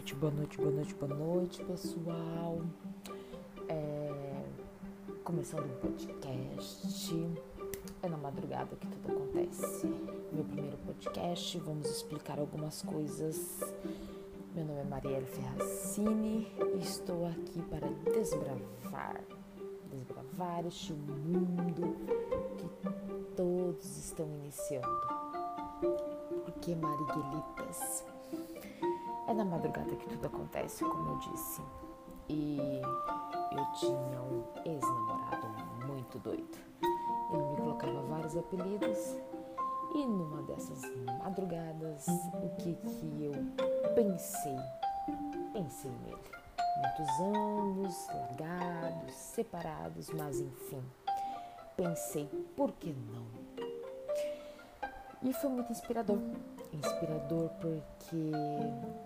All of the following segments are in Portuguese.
noite, boa noite, boa noite, boa noite, pessoal. É... Começando um podcast. É na madrugada que tudo acontece. Meu primeiro podcast, vamos explicar algumas coisas. Meu nome é Marielle Ferracini e estou aqui para desbravar, desbravar este mundo que todos estão iniciando. Por que Mariguelitas? É na madrugada que tudo acontece, como eu disse. E eu tinha um ex-namorado muito doido. Ele me colocava vários apelidos. E numa dessas madrugadas, o que que eu pensei? Pensei nele. Muitos anos, largados, separados, mas enfim. Pensei, por que não? E foi muito inspirador inspirador porque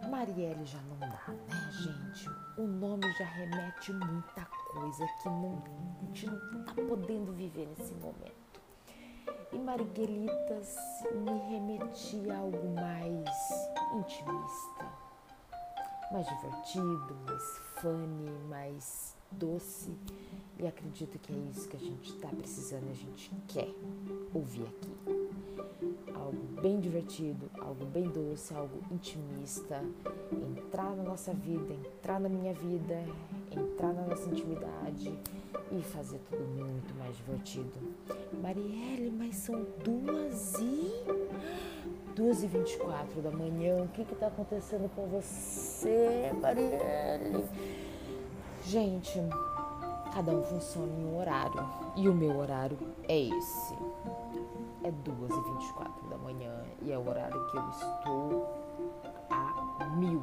Marielle já não dá, né, gente? O nome já remete muita coisa que não, a gente não tá podendo viver nesse momento. E Mariguelitas me remetia a algo mais intimista, mais divertido, mais funny, mais doce. E acredito que é isso que a gente está precisando a gente quer ouvir aqui algo bem divertido, algo bem doce, algo intimista, entrar na nossa vida, entrar na minha vida, entrar na nossa intimidade e fazer tudo muito mais divertido. Marielle, mas são duas e. duas e vinte e quatro da manhã, o que está acontecendo com você, Marielle? Gente, cada um funciona em um horário e o meu horário é esse é 2h24 da manhã e é o horário que eu estou a mil.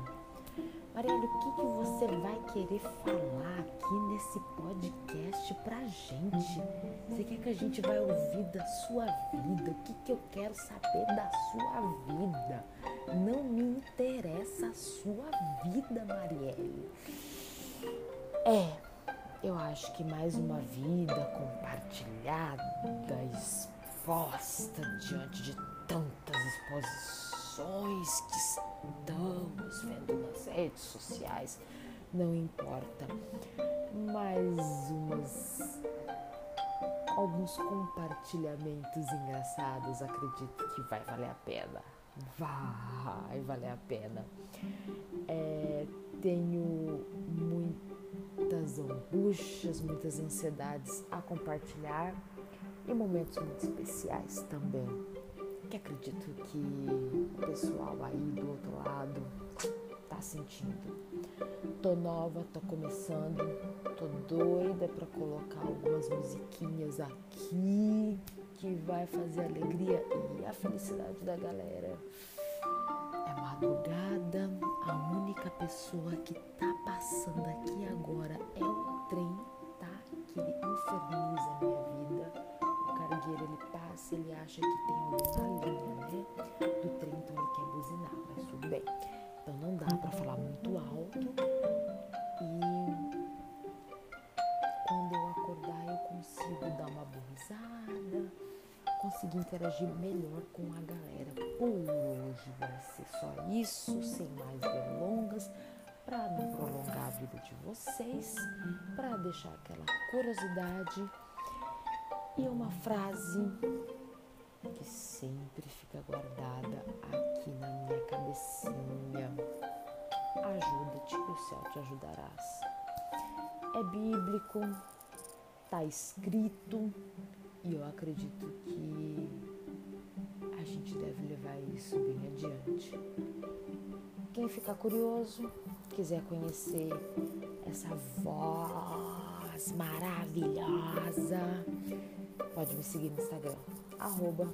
Marielle, o que, que você vai querer falar aqui nesse podcast pra gente? Você quer que a gente vai ouvir da sua vida? O que, que eu quero saber da sua vida? Não me interessa a sua vida, Marielle. É, eu acho que mais uma vida compartilhada, exposta diante de tantas exposições que estamos vendo nas redes sociais, não importa. Mais umas alguns compartilhamentos engraçados, acredito que vai valer a pena. Vai valer a pena. É, tenho muitas angústias, muitas ansiedades a compartilhar e momentos muito especiais também. Que acredito que o pessoal aí do outro lado tá sentindo. Tô nova, tô começando, tô doida para colocar algumas musiquinhas aqui que vai fazer a alegria e a felicidade da galera. É madrugada, a única pessoa que tá passando aqui agora é o trem, tá? Que ele inferniza a minha vida cargueiro ele passa, ele acha que tem alguém conseguir interagir melhor com a galera. Por hoje vai ser só isso, sem mais delongas para não prolongar a vida de vocês, para deixar aquela curiosidade e uma frase que sempre fica guardada aqui na minha cabecinha. Ajuda-te que o céu te ajudarás. É bíblico, tá escrito e eu acredito que gente deve levar isso bem adiante. Quem ficar curioso, quiser conhecer essa voz maravilhosa, Pode me seguir no Instagram, arroba.